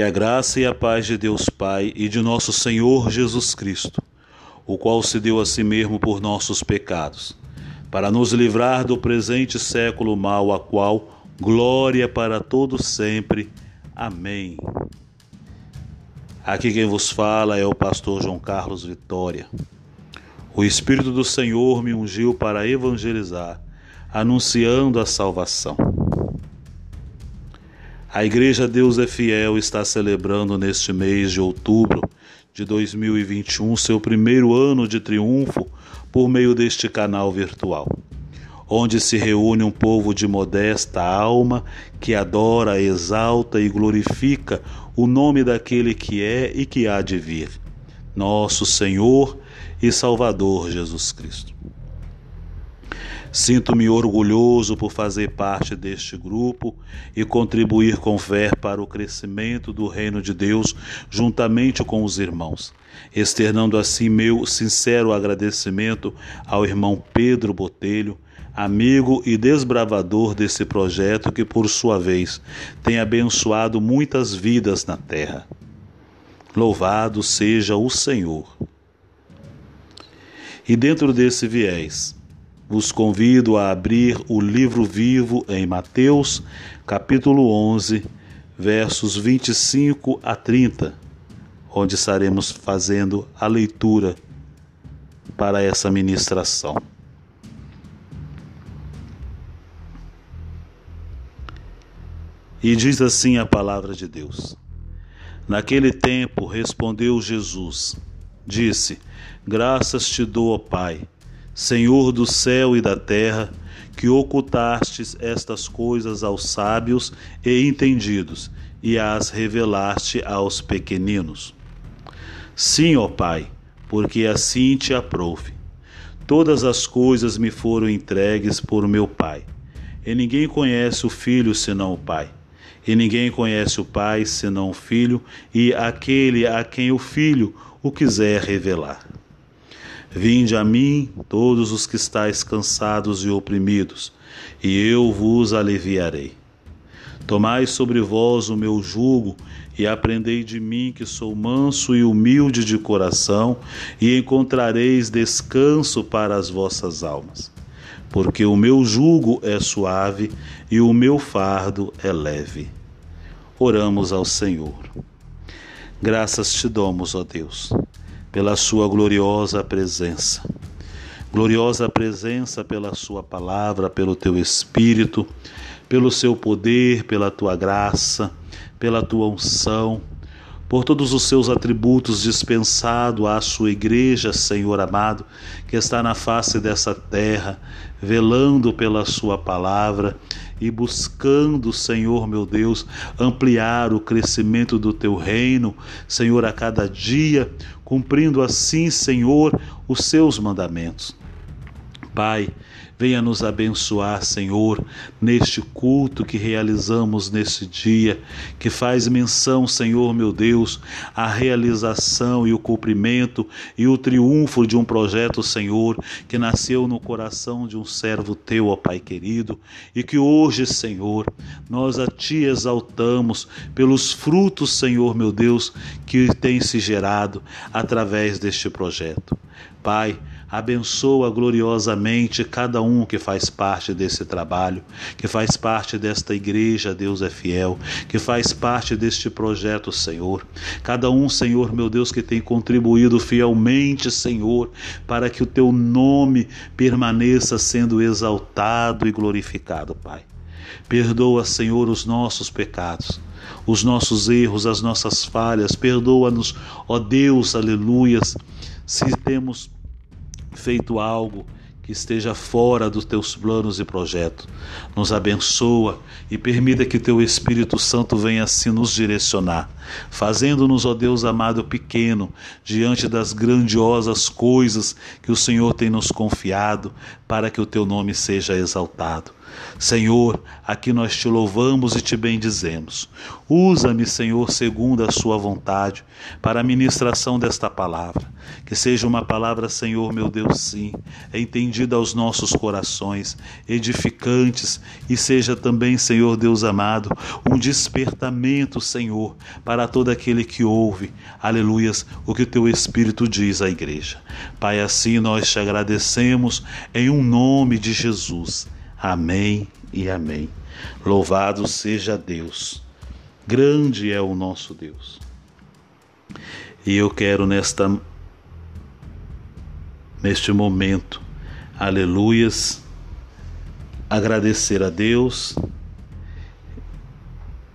Que a graça e a paz de Deus Pai e de nosso Senhor Jesus Cristo, o qual se deu a si mesmo por nossos pecados, para nos livrar do presente século mal, a qual glória para todos sempre. Amém. Aqui quem vos fala é o pastor João Carlos Vitória. O Espírito do Senhor me ungiu para evangelizar, anunciando a salvação. A Igreja Deus é Fiel está celebrando neste mês de outubro de 2021 seu primeiro ano de triunfo por meio deste canal virtual, onde se reúne um povo de modesta alma que adora, exalta e glorifica o nome daquele que é e que há de vir, nosso Senhor e Salvador Jesus Cristo. Sinto-me orgulhoso por fazer parte deste grupo e contribuir com fé para o crescimento do reino de Deus juntamente com os irmãos, externando assim meu sincero agradecimento ao irmão Pedro Botelho, amigo e desbravador desse projeto que, por sua vez, tem abençoado muitas vidas na terra. Louvado seja o Senhor. E dentro desse viés, vos convido a abrir o livro vivo em Mateus, capítulo 11, versos 25 a 30, onde estaremos fazendo a leitura para essa ministração. E diz assim a palavra de Deus: Naquele tempo respondeu Jesus, disse: Graças te dou, ó Pai Senhor do céu e da terra, que ocultastes estas coisas aos sábios e entendidos e as revelaste aos pequeninos. Sim, ó Pai, porque assim te aprouve. Todas as coisas me foram entregues por meu Pai. E ninguém conhece o Filho senão o Pai. E ninguém conhece o Pai senão o Filho e aquele a quem o Filho o quiser revelar. Vinde a mim, todos os que estáis cansados e oprimidos, e eu vos aliviarei. Tomai sobre vós o meu jugo e aprendei de mim, que sou manso e humilde de coração, e encontrareis descanso para as vossas almas. Porque o meu jugo é suave e o meu fardo é leve. Oramos ao Senhor. Graças te damos, ó Deus pela sua gloriosa presença. Gloriosa presença pela sua palavra, pelo teu espírito, pelo seu poder, pela tua graça, pela tua unção, por todos os seus atributos dispensado à sua igreja, Senhor amado, que está na face dessa terra, velando pela sua palavra e buscando, Senhor meu Deus, ampliar o crescimento do teu reino, Senhor, a cada dia, cumprindo assim, Senhor, os seus mandamentos. Pai, Venha nos abençoar, Senhor, neste culto que realizamos neste dia, que faz menção, Senhor meu Deus, à realização e o cumprimento e o triunfo de um projeto, Senhor, que nasceu no coração de um servo teu, ó Pai querido, e que hoje, Senhor, nós a Ti exaltamos pelos frutos, Senhor meu Deus, que tem se gerado através deste projeto. Pai, abençoa gloriosamente cada um que faz parte desse trabalho, que faz parte desta igreja, Deus é fiel, que faz parte deste projeto, Senhor. Cada um, Senhor, meu Deus, que tem contribuído fielmente, Senhor, para que o teu nome permaneça sendo exaltado e glorificado, Pai. Perdoa, Senhor, os nossos pecados, os nossos erros, as nossas falhas. Perdoa-nos, ó Deus, aleluias, se temos feito algo que esteja fora dos teus planos e projetos. Nos abençoa e permita que teu Espírito Santo venha assim nos direcionar, fazendo-nos, ó Deus amado, pequeno diante das grandiosas coisas que o Senhor tem nos confiado, para que o teu nome seja exaltado. Senhor, aqui nós te louvamos e te bendizemos. Usa-me, Senhor, segundo a sua vontade, para a ministração desta palavra. Que seja uma palavra, Senhor, meu Deus, sim, entendida aos nossos corações, edificantes, e seja também, Senhor Deus amado, um despertamento, Senhor, para todo aquele que ouve, aleluias, o que o teu Espírito diz à igreja. Pai, assim nós te agradecemos em um nome de Jesus. Amém e amém. Louvado seja Deus. Grande é o nosso Deus. E eu quero nesta neste momento, aleluias, agradecer a Deus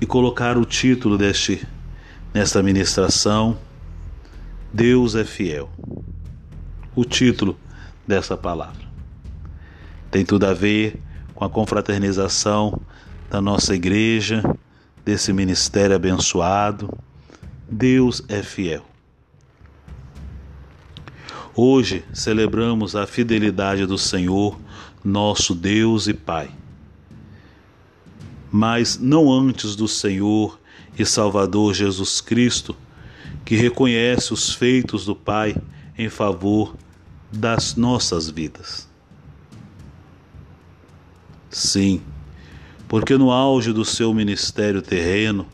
e colocar o título deste nesta ministração Deus é fiel. O título dessa palavra tem tudo a ver com a confraternização da nossa igreja, desse ministério abençoado. Deus é fiel. Hoje celebramos a fidelidade do Senhor, nosso Deus e Pai. Mas não antes do Senhor e Salvador Jesus Cristo, que reconhece os feitos do Pai em favor das nossas vidas. Sim, porque no auge do seu ministério terreno,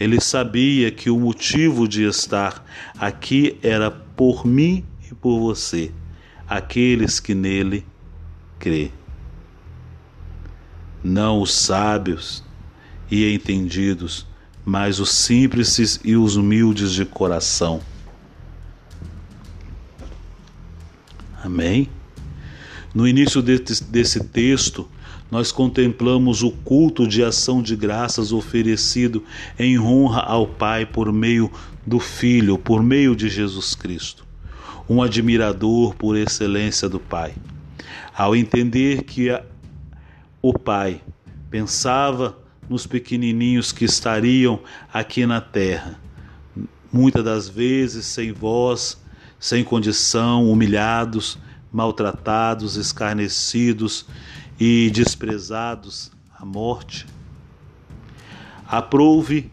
ele sabia que o motivo de estar aqui era por mim e por você, aqueles que nele crê. Não os sábios e entendidos, mas os simples e os humildes de coração. Amém? No início desse, desse texto, nós contemplamos o culto de ação de graças oferecido em honra ao Pai por meio do Filho, por meio de Jesus Cristo. Um admirador por excelência do Pai. Ao entender que a, o Pai pensava nos pequenininhos que estariam aqui na terra, muitas das vezes sem voz, sem condição, humilhados, maltratados, escarnecidos e desprezados à morte. Aprove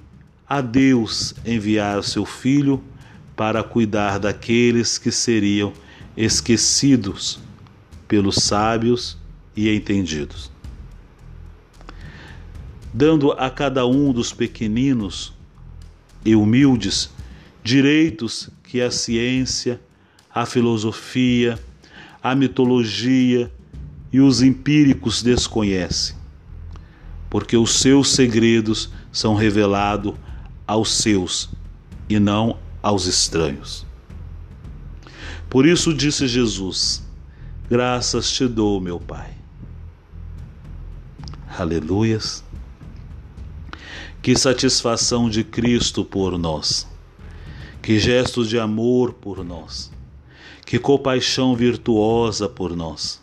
a Deus enviar o seu Filho para cuidar daqueles que seriam esquecidos pelos sábios e entendidos, dando a cada um dos pequeninos e humildes direitos que a ciência, a filosofia, a mitologia e os empíricos desconhecem, porque os seus segredos são revelados aos seus e não aos estranhos. Por isso disse Jesus: Graças te dou, meu Pai. Aleluias. Que satisfação de Cristo por nós. Que gestos de amor por nós. Que compaixão virtuosa por nós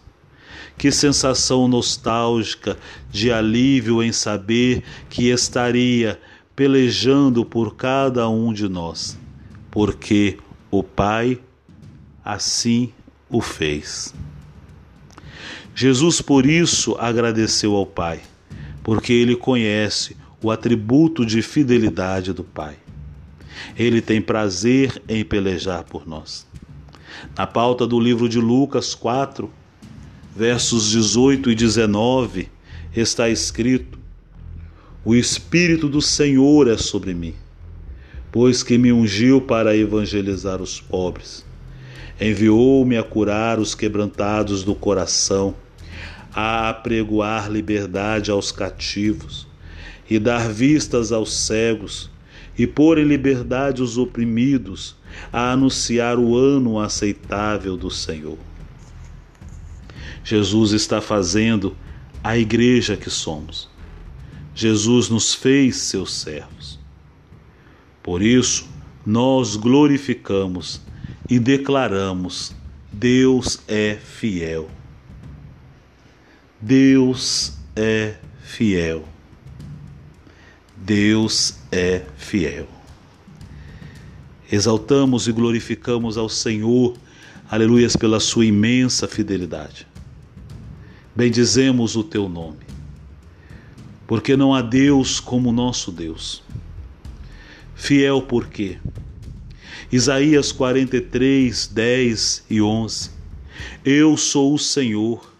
que sensação nostálgica de alívio em saber que estaria pelejando por cada um de nós, porque o Pai assim o fez. Jesus por isso agradeceu ao Pai, porque ele conhece o atributo de fidelidade do Pai. Ele tem prazer em pelejar por nós. Na pauta do livro de Lucas 4, versos 18 e 19, está escrito: O Espírito do Senhor é sobre mim, pois que me ungiu para evangelizar os pobres. Enviou-me a curar os quebrantados do coração, a apregoar liberdade aos cativos e dar vistas aos cegos, e pôr em liberdade os oprimidos, a anunciar o ano aceitável do Senhor. Jesus está fazendo a igreja que somos. Jesus nos fez seus servos. Por isso, nós glorificamos e declaramos: Deus é fiel. Deus é fiel. Deus é fiel. Exaltamos e glorificamos ao Senhor, aleluias, pela sua imensa fidelidade. Bendizemos o teu nome. porque não há Deus como nosso Deus. Fiel por quê? Isaías 43, 10 e 11. Eu sou o Senhor,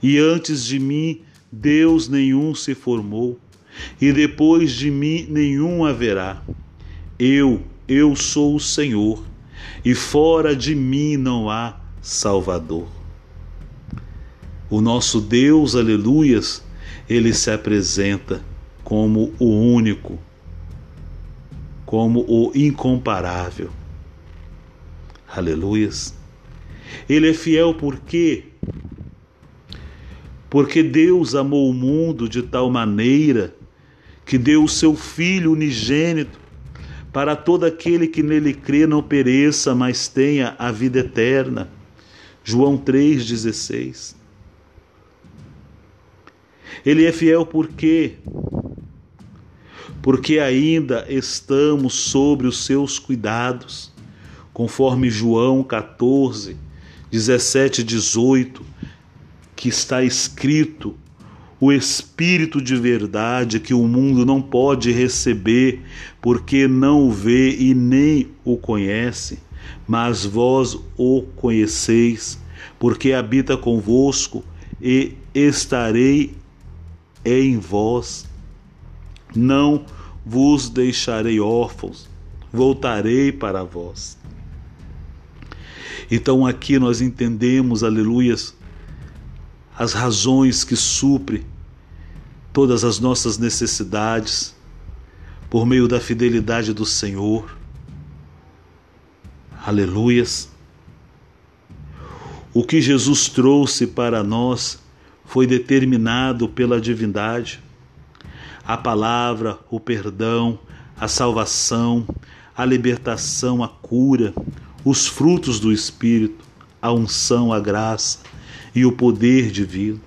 e antes de mim Deus nenhum se formou, e depois de mim nenhum haverá. Eu, eu sou o Senhor, e fora de mim não há Salvador. O nosso Deus, aleluias, ele se apresenta como o único, como o incomparável. Aleluias. Ele é fiel por quê? Porque Deus amou o mundo de tal maneira que deu o seu Filho unigênito para todo aquele que nele crê não pereça, mas tenha a vida eterna. João 3,16. Ele é fiel por quê? Porque ainda estamos sobre os seus cuidados, conforme João 14, 17 e 18, que está escrito: o Espírito de verdade que o mundo não pode receber, porque não o vê e nem o conhece, mas vós o conheceis, porque habita convosco e estarei em vós. Não vos deixarei órfãos, voltarei para vós. Então aqui nós entendemos, aleluias, as razões que supre todas as nossas necessidades por meio da fidelidade do Senhor. Aleluias. O que Jesus trouxe para nós foi determinado pela divindade. A palavra, o perdão, a salvação, a libertação, a cura, os frutos do Espírito, a unção, a graça e o poder divino.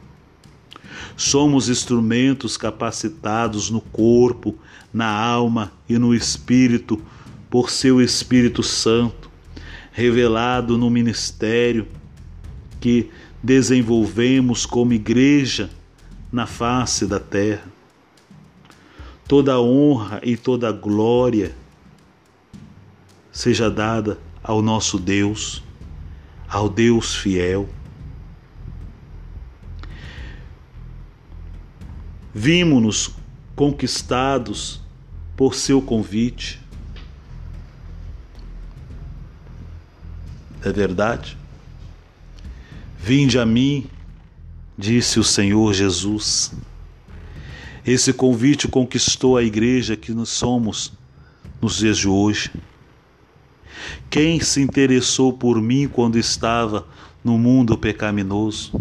Somos instrumentos capacitados no corpo, na alma e no espírito por seu Espírito Santo, revelado no ministério que desenvolvemos como igreja na face da terra. Toda honra e toda glória seja dada ao nosso Deus, ao Deus fiel. Vimos-nos conquistados por seu convite. É verdade? Vinde a mim, disse o Senhor Jesus. Esse convite conquistou a igreja que nós somos nos dias de hoje. Quem se interessou por mim quando estava no mundo pecaminoso?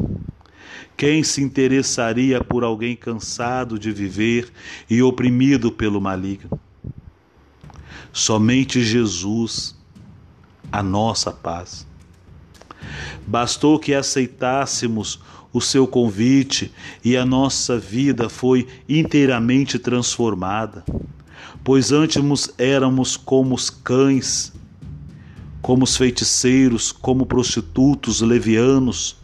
Quem se interessaria por alguém cansado de viver e oprimido pelo maligno? Somente Jesus, a nossa paz. Bastou que aceitássemos o seu convite e a nossa vida foi inteiramente transformada, pois antes éramos como os cães, como os feiticeiros, como prostitutos levianos,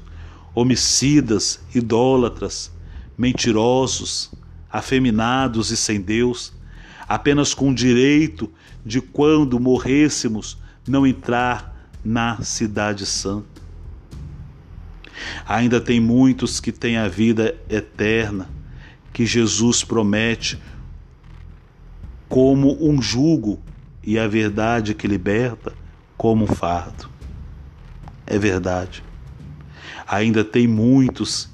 homicidas, idólatras, mentirosos, afeminados e sem Deus, apenas com o direito de quando morrêssemos não entrar na cidade santa. Ainda tem muitos que têm a vida eterna, que Jesus promete como um jugo e a verdade que liberta como um fardo. É verdade. Ainda tem muitos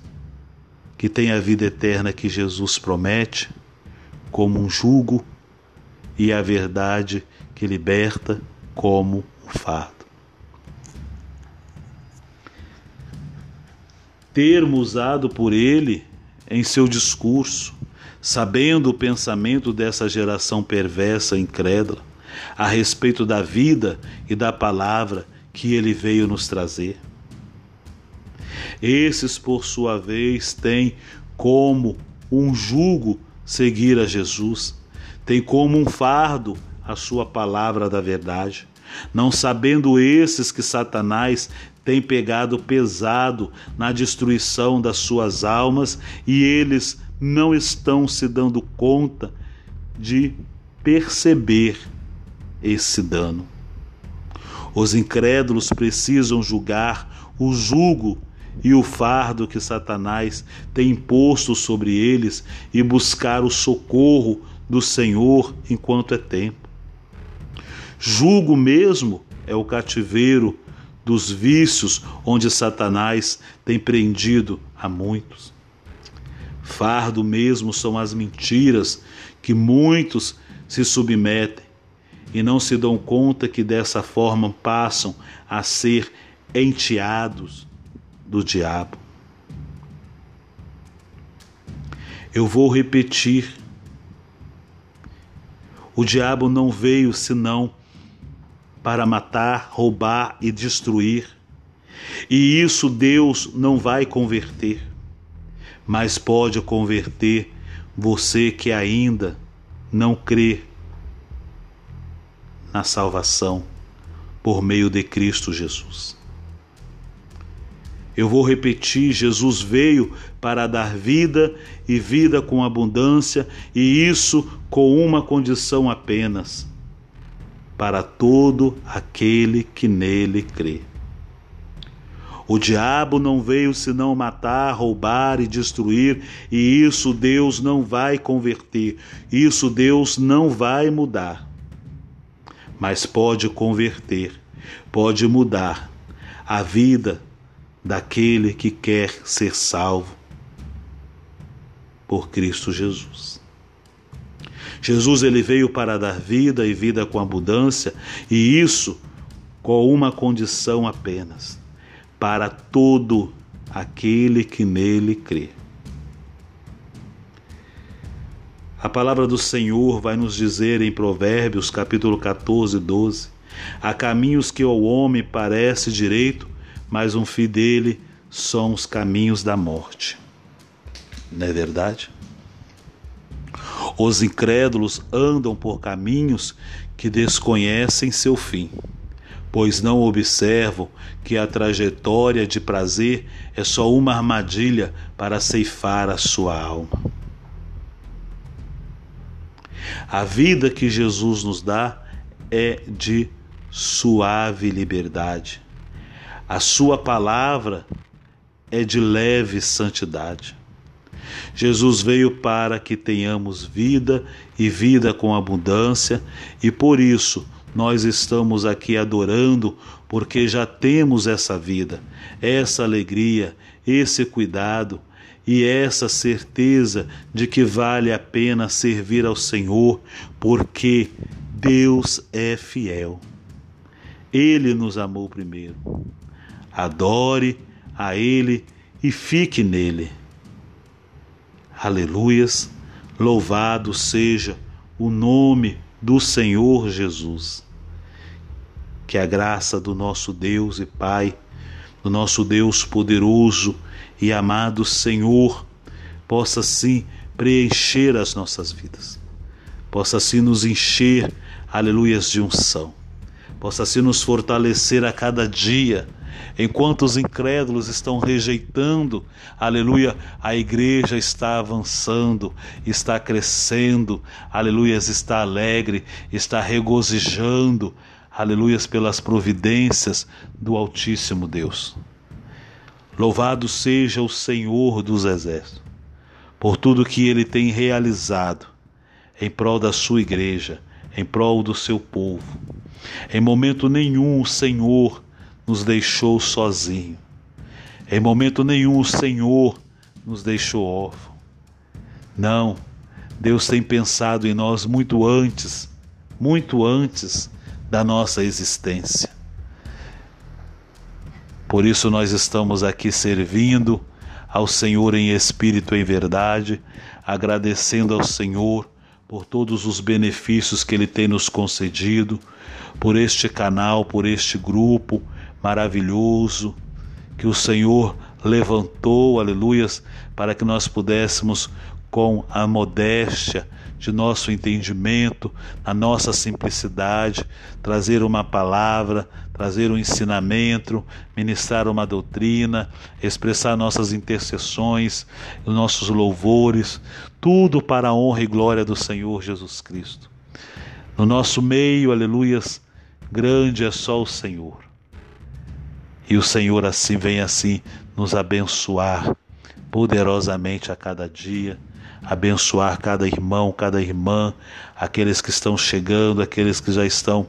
que têm a vida eterna que Jesus promete como um jugo e a verdade que liberta como um fardo. Termo usado por ele em seu discurso, sabendo o pensamento dessa geração perversa e incrédula a respeito da vida e da palavra que ele veio nos trazer. Esses, por sua vez, têm como um jugo seguir a Jesus, têm como um fardo a sua palavra da verdade, não sabendo esses que Satanás tem pegado pesado na destruição das suas almas e eles não estão se dando conta de perceber esse dano. Os incrédulos precisam julgar o jugo e o fardo que Satanás tem imposto sobre eles e buscar o socorro do Senhor enquanto é tempo. Julgo mesmo é o cativeiro dos vícios onde Satanás tem prendido a muitos. Fardo mesmo são as mentiras que muitos se submetem e não se dão conta que dessa forma passam a ser enteados do diabo. Eu vou repetir. O diabo não veio senão para matar, roubar e destruir. E isso Deus não vai converter, mas pode converter você que ainda não crê na salvação por meio de Cristo Jesus. Eu vou repetir: Jesus veio para dar vida e vida com abundância, e isso com uma condição apenas para todo aquele que nele crê. O diabo não veio senão matar, roubar e destruir, e isso Deus não vai converter, isso Deus não vai mudar. Mas pode converter, pode mudar a vida daquele que quer ser salvo por Cristo Jesus. Jesus ele veio para dar vida e vida com abundância, e isso com uma condição apenas: para todo aquele que nele crê. A palavra do Senhor vai nos dizer em Provérbios, capítulo 14, 12: Há caminhos que ao homem parece direito, mas um fim dele são os caminhos da morte. Não é verdade? Os incrédulos andam por caminhos que desconhecem seu fim, pois não observam que a trajetória de prazer é só uma armadilha para ceifar a sua alma. A vida que Jesus nos dá é de suave liberdade. A sua palavra é de leve santidade. Jesus veio para que tenhamos vida e vida com abundância, e por isso nós estamos aqui adorando, porque já temos essa vida, essa alegria, esse cuidado e essa certeza de que vale a pena servir ao Senhor, porque Deus é fiel. Ele nos amou primeiro. Adore a Ele e fique nele. Aleluias, louvado seja o nome do Senhor Jesus. Que a graça do nosso Deus e Pai, do nosso Deus poderoso e amado Senhor, possa sim preencher as nossas vidas, possa sim nos encher, aleluias, de unção, possa sim nos fortalecer a cada dia Enquanto os incrédulos estão rejeitando, aleluia, a igreja está avançando, está crescendo, aleluia, está alegre, está regozijando, aleluia, pelas providências do Altíssimo Deus. Louvado seja o Senhor dos Exércitos, por tudo que ele tem realizado em prol da sua igreja, em prol do seu povo. Em momento nenhum o Senhor nos deixou sozinho. Em momento nenhum o Senhor nos deixou órfão. Não, Deus tem pensado em nós muito antes, muito antes da nossa existência. Por isso nós estamos aqui servindo ao Senhor em espírito e em verdade, agradecendo ao Senhor por todos os benefícios que Ele tem nos concedido, por este canal, por este grupo, maravilhoso que o Senhor levantou, aleluias, para que nós pudéssemos, com a modéstia de nosso entendimento, na nossa simplicidade, trazer uma palavra, trazer um ensinamento, ministrar uma doutrina, expressar nossas intercessões, os nossos louvores, tudo para a honra e glória do Senhor Jesus Cristo. No nosso meio, aleluias, grande é só o Senhor. E o Senhor assim vem assim nos abençoar poderosamente a cada dia, abençoar cada irmão, cada irmã, aqueles que estão chegando, aqueles que já estão,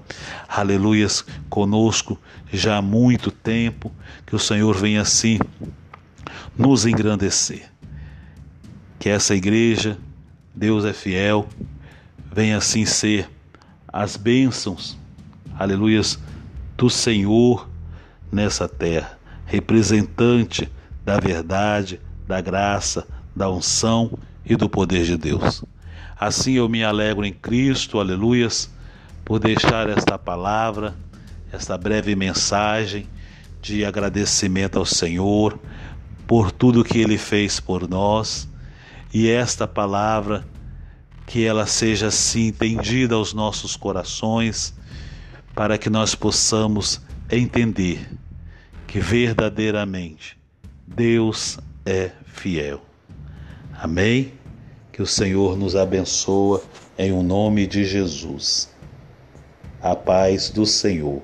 aleluias, conosco já há muito tempo, que o Senhor venha assim nos engrandecer. Que essa igreja, Deus é fiel, venha assim ser as bênçãos, aleluias, do Senhor nessa terra, representante da verdade, da graça, da unção e do poder de Deus. Assim eu me alegro em Cristo, aleluias, por deixar esta palavra, esta breve mensagem de agradecimento ao Senhor por tudo que Ele fez por nós e esta palavra que ela seja assim entendida aos nossos corações, para que nós possamos entender que verdadeiramente Deus é fiel. Amém? Que o Senhor nos abençoa em o um nome de Jesus. A paz do Senhor.